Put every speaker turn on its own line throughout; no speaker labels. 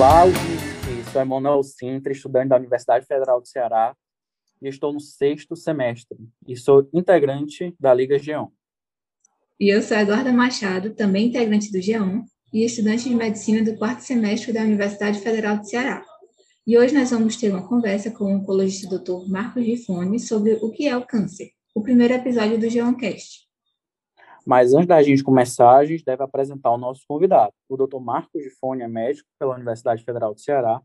Ouvintes. Sou Emanuel Sintra, estudante da Universidade Federal do Ceará e estou no sexto semestre e sou integrante da Liga G1.
E eu sou Eduarda Machado, também integrante do G1 e estudante de medicina do quarto semestre da Universidade Federal do Ceará. E hoje nós vamos ter uma conversa com o oncologista Dr. Marcos Rifone sobre o que é o câncer, o primeiro episódio do G1cast.
Mas antes da gente começar, a gente deve apresentar o nosso convidado. O Dr. Marcos Gifone é médico pela Universidade Federal do Ceará,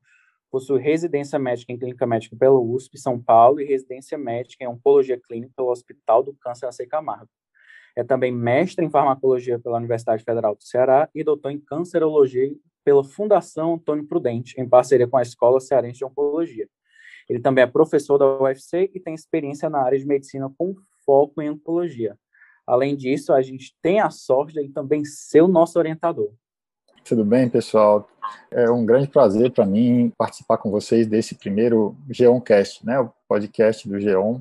possui residência médica em clínica médica pela USP, São Paulo, e residência médica em oncologia clínica pelo Hospital do Câncer AC Camargo. É também mestre em farmacologia pela Universidade Federal do Ceará e doutor em cancerologia pela Fundação Antônio Prudente, em parceria com a Escola Cearense de Oncologia. Ele também é professor da UFC e tem experiência na área de medicina com foco em oncologia. Além disso, a gente tem a sorte de também ser o nosso orientador.
Tudo bem, pessoal? É um grande prazer para mim participar com vocês desse primeiro Geoncast, né, o podcast do Geon.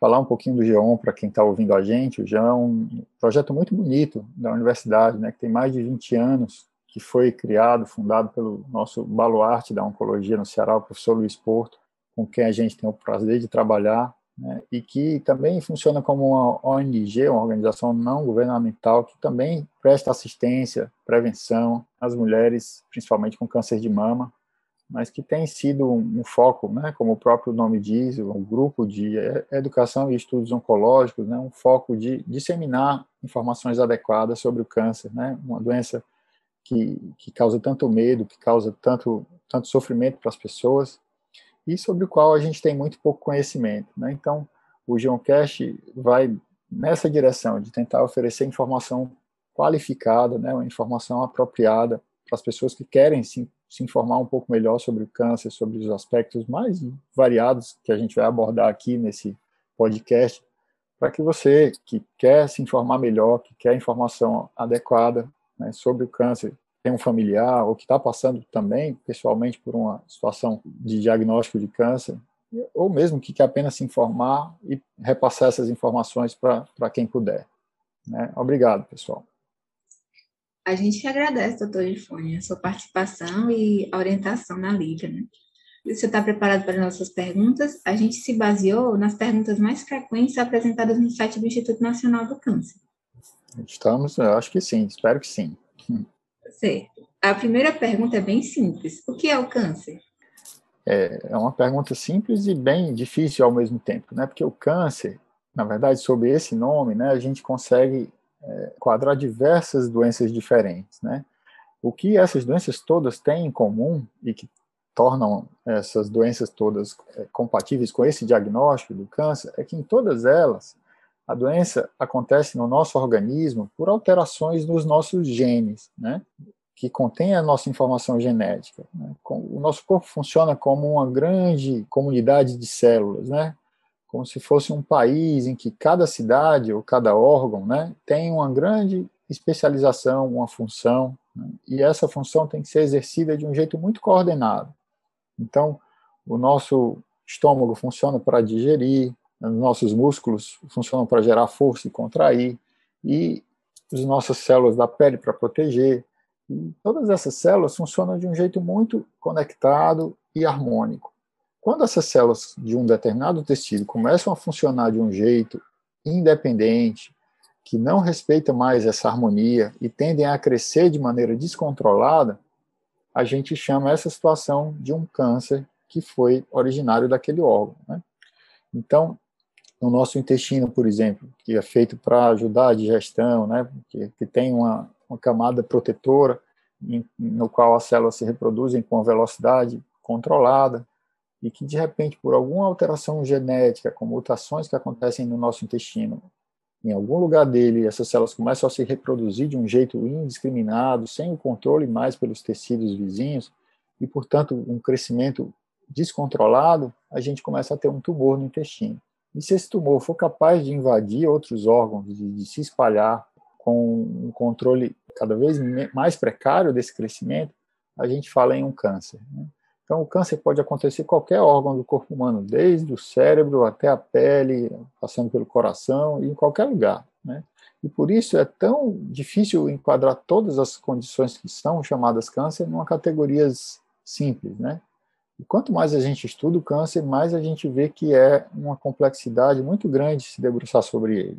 Falar um pouquinho do Geon para quem está ouvindo a gente. O Geon é um projeto muito bonito da universidade, né, que tem mais de 20 anos, que foi criado, fundado pelo nosso baluarte da oncologia no Ceará, o professor Luiz Porto, com quem a gente tem o prazer de trabalhar né, e que também funciona como uma ONG, uma organização não governamental, que também presta assistência, prevenção às mulheres, principalmente com câncer de mama, mas que tem sido um foco, né, como o próprio nome diz, um grupo de educação e estudos oncológicos, né, um foco de disseminar informações adequadas sobre o câncer, né, uma doença que, que causa tanto medo, que causa tanto, tanto sofrimento para as pessoas, e sobre o qual a gente tem muito pouco conhecimento. Né? Então, o Geocache vai nessa direção de tentar oferecer informação qualificada, né, uma informação apropriada para as pessoas que querem se, se informar um pouco melhor sobre o câncer, sobre os aspectos mais variados que a gente vai abordar aqui nesse podcast, para que você que quer se informar melhor, que quer informação adequada né, sobre o câncer, tem um familiar ou que está passando também pessoalmente por uma situação de diagnóstico de câncer, ou mesmo que quer apenas se informar e repassar essas informações para quem puder. Né? Obrigado, pessoal.
A gente que agradece, doutor Gifone, a sua participação e a orientação na Liga. Né? Você está preparado para as nossas perguntas? A gente se baseou nas perguntas mais frequentes apresentadas no site do Instituto Nacional do Câncer.
Estamos, eu acho que sim, espero que sim.
Certo. A primeira pergunta é bem simples. O que é o câncer?
É, é uma pergunta simples e bem difícil ao mesmo tempo, né? Porque o câncer, na verdade, sob esse nome, né, a gente consegue é, quadrar diversas doenças diferentes, né? O que essas doenças todas têm em comum e que tornam essas doenças todas é, compatíveis com esse diagnóstico do câncer é que em todas elas a doença acontece no nosso organismo por alterações nos nossos genes, né? que contém a nossa informação genética. Né? O nosso corpo funciona como uma grande comunidade de células, né? como se fosse um país em que cada cidade ou cada órgão né, tem uma grande especialização, uma função, né? e essa função tem que ser exercida de um jeito muito coordenado. Então, o nosso estômago funciona para digerir, nossos músculos funcionam para gerar força e contrair, e as nossas células da pele para proteger. E todas essas células funcionam de um jeito muito conectado e harmônico. Quando essas células de um determinado tecido começam a funcionar de um jeito independente, que não respeita mais essa harmonia e tendem a crescer de maneira descontrolada, a gente chama essa situação de um câncer que foi originário daquele órgão. Né? Então, no nosso intestino, por exemplo, que é feito para ajudar a digestão, né, que, que tem uma, uma camada protetora, em, no qual as células se reproduzem com uma velocidade controlada, e que de repente, por alguma alteração genética, com mutações que acontecem no nosso intestino, em algum lugar dele, essas células começam a se reproduzir de um jeito indiscriminado, sem o controle mais pelos tecidos vizinhos, e, portanto, um crescimento descontrolado, a gente começa a ter um tumor no intestino. E se esse tumor for capaz de invadir outros órgãos, de, de se espalhar com um controle cada vez mais precário desse crescimento, a gente fala em um câncer. Né? Então, o câncer pode acontecer em qualquer órgão do corpo humano, desde o cérebro até a pele, passando pelo coração, em qualquer lugar. Né? E por isso é tão difícil enquadrar todas as condições que são chamadas câncer numa categorias simples, né? E quanto mais a gente estuda o câncer, mais a gente vê que é uma complexidade muito grande se debruçar sobre ele.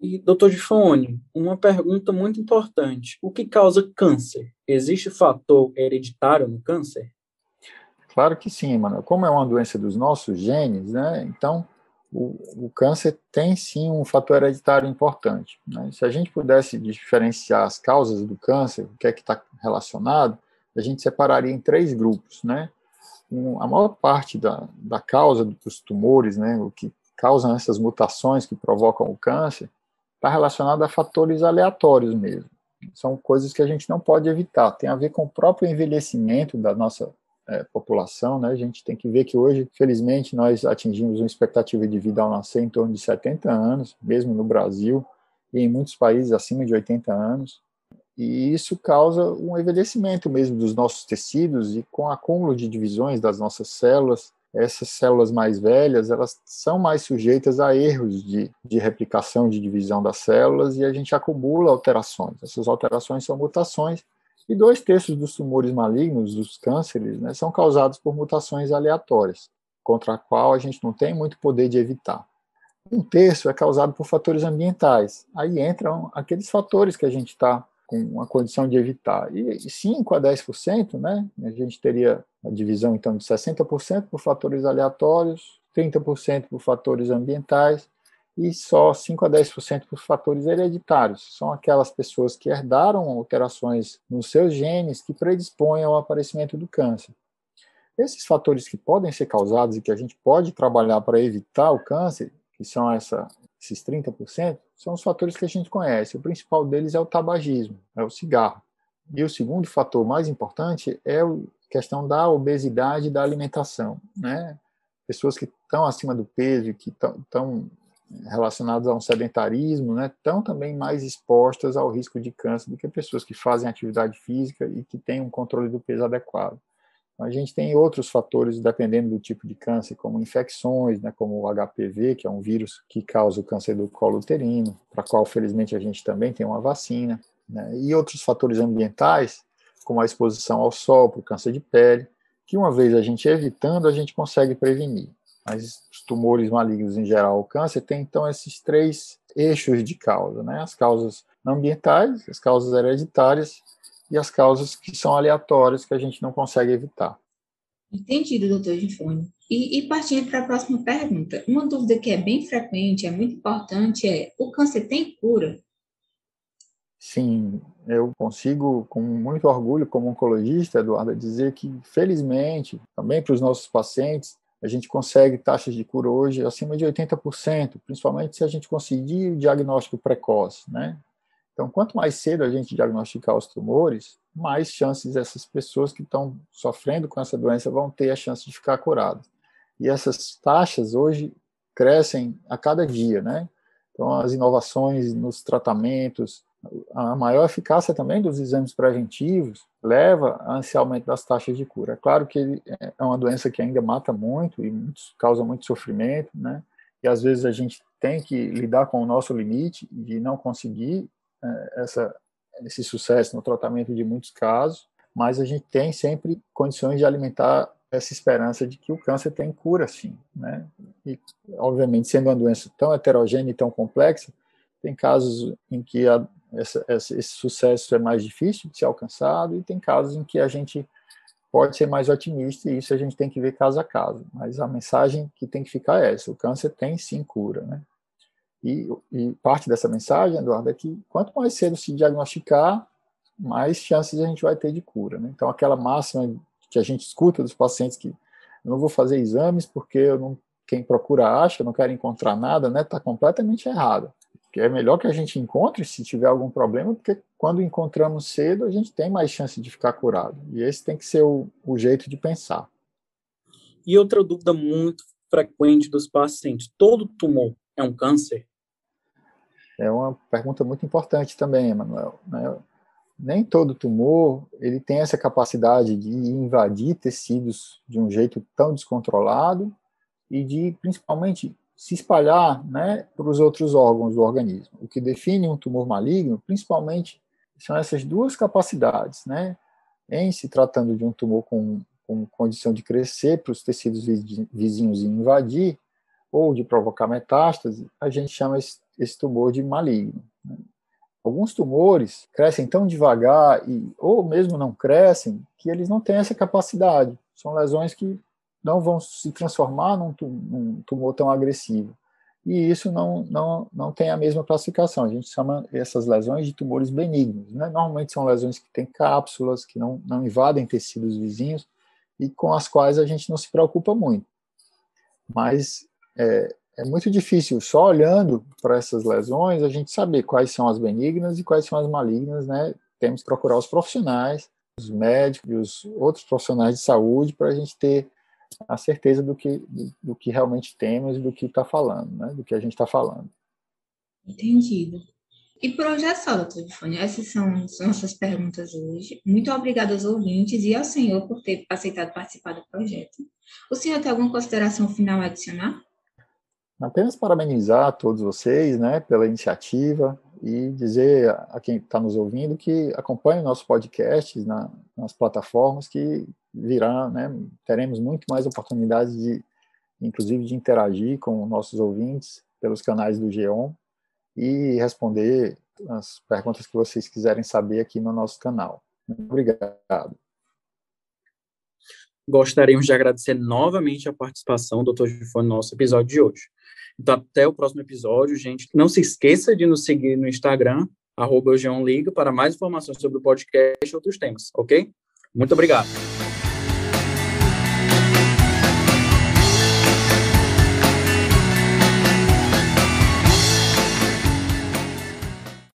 E, doutor Gifone, uma pergunta muito importante. O que causa câncer? Existe fator hereditário no câncer?
Claro que sim, Manuel. Como é uma doença dos nossos genes, né? Então, o, o câncer tem sim um fator hereditário importante. Né? Se a gente pudesse diferenciar as causas do câncer, o que é que está relacionado, a gente separaria em três grupos, né? A maior parte da, da causa dos tumores, né, o que causam essas mutações que provocam o câncer, está relacionado a fatores aleatórios mesmo. São coisas que a gente não pode evitar. Tem a ver com o próprio envelhecimento da nossa é, população, né? A gente tem que ver que hoje, felizmente, nós atingimos uma expectativa de vida ao nascer em torno de 70 anos, mesmo no Brasil e em muitos países acima de 80 anos. E isso causa um envelhecimento mesmo dos nossos tecidos e com acúmulo de divisões das nossas células, essas células mais velhas, elas são mais sujeitas a erros de, de replicação, de divisão das células, e a gente acumula alterações. Essas alterações são mutações, e dois terços dos tumores malignos, dos cânceres, né, são causados por mutações aleatórias, contra a qual a gente não tem muito poder de evitar. Um terço é causado por fatores ambientais. Aí entram aqueles fatores que a gente está com uma condição de evitar. E 5 a 10%, né? A gente teria a divisão então de 60% por fatores aleatórios, 30% por fatores ambientais e só 5 a 10% por fatores hereditários. São aquelas pessoas que herdaram alterações nos seus genes que predispõem ao aparecimento do câncer. Esses fatores que podem ser causados e que a gente pode trabalhar para evitar o câncer, que são essa, esses 30%, são os fatores que a gente conhece. O principal deles é o tabagismo, é o cigarro. E o segundo fator mais importante é a questão da obesidade e da alimentação. Né? Pessoas que estão acima do peso, que estão relacionadas a um sedentarismo, né, estão também mais expostas ao risco de câncer do que pessoas que fazem atividade física e que têm um controle do peso adequado. A gente tem outros fatores, dependendo do tipo de câncer, como infecções, né, como o HPV, que é um vírus que causa o câncer do colo uterino, para qual, felizmente, a gente também tem uma vacina, né, e outros fatores ambientais, como a exposição ao sol, para o câncer de pele, que uma vez a gente evitando, a gente consegue prevenir. Mas os tumores malignos em geral, o câncer, tem então esses três eixos de causa, né, as causas ambientais, as causas hereditárias e as causas que são aleatórias que a gente não consegue evitar.
Entendido, doutor Gifone. E, e partindo para a próxima pergunta, uma dúvida que é bem frequente, é muito importante, é: o câncer tem cura?
Sim, eu consigo, com muito orgulho, como oncologista, Eduardo, dizer que, felizmente, também para os nossos pacientes, a gente consegue taxas de cura hoje acima de 80%, principalmente se a gente conseguir o diagnóstico precoce, né? Então, quanto mais cedo a gente diagnosticar os tumores, mais chances essas pessoas que estão sofrendo com essa doença vão ter a chance de ficar curadas. E essas taxas hoje crescem a cada dia, né? Então, as inovações nos tratamentos, a maior eficácia também dos exames preventivos leva a esse aumento das taxas de cura. É claro que é uma doença que ainda mata muito e causa muito sofrimento, né? E às vezes a gente tem que lidar com o nosso limite de não conseguir essa, esse sucesso no tratamento de muitos casos, mas a gente tem sempre condições de alimentar essa esperança de que o câncer tem cura, sim, né? E, obviamente, sendo uma doença tão heterogênea e tão complexa, tem casos em que a, essa, esse sucesso é mais difícil de ser alcançado e tem casos em que a gente pode ser mais otimista e isso a gente tem que ver caso a caso. Mas a mensagem que tem que ficar é essa: o câncer tem sim cura, né? E, e, parte dessa mensagem, Eduardo, é que quanto mais cedo se diagnosticar, mais chances a gente vai ter de cura. Né? Então, aquela máxima que a gente escuta dos pacientes que não vou fazer exames porque eu não, quem procura acha, não quer encontrar nada, está né? Tá completamente errada. Porque é melhor que a gente encontre se tiver algum problema, porque quando encontramos cedo, a gente tem mais chance de ficar curado. E esse tem que ser o, o jeito de pensar.
E outra dúvida muito frequente dos pacientes: todo tumor é um câncer?
É uma pergunta muito importante também, Emanuel. Né? Nem todo tumor ele tem essa capacidade de invadir tecidos de um jeito tão descontrolado e de, principalmente, se espalhar né, para os outros órgãos do organismo. O que define um tumor maligno, principalmente, são essas duas capacidades, né? em se tratando de um tumor com, com condição de crescer para os tecidos vizinhos e invadir, ou de provocar metástase, a gente chama esse, esse tumor de maligno. Né? Alguns tumores crescem tão devagar, e, ou mesmo não crescem, que eles não têm essa capacidade. São lesões que não vão se transformar num, num tumor tão agressivo. E isso não, não, não tem a mesma classificação. A gente chama essas lesões de tumores benignos. Né? Normalmente são lesões que têm cápsulas, que não, não invadem tecidos vizinhos e com as quais a gente não se preocupa muito. Mas é, é muito difícil, só olhando para essas lesões, a gente saber quais são as benignas e quais são as malignas, né? Temos que procurar os profissionais, os médicos e os outros profissionais de saúde para a gente ter a certeza do que, do, do que realmente temos e do que está falando, né? Do que a gente está falando.
Entendido. E por hoje é só, doutor Difone. Essas são as nossas perguntas hoje. Muito obrigada aos ouvintes e ao senhor por ter aceitado participar do projeto. O senhor tem alguma consideração final a adicionar?
Apenas parabenizar todos vocês né, pela iniciativa e dizer a quem está nos ouvindo que acompanhe nossos podcasts na, nas plataformas que virá, né, teremos muito mais oportunidades de, inclusive, de interagir com nossos ouvintes pelos canais do Geon e responder as perguntas que vocês quiserem saber aqui no nosso canal. Muito obrigado.
Gostaríamos de agradecer novamente a participação do Dr. Gifone no nosso episódio de hoje. Então, até o próximo episódio, gente. Não se esqueça de nos seguir no Instagram, arroba para mais informações sobre o podcast e outros temas, ok? Muito obrigado.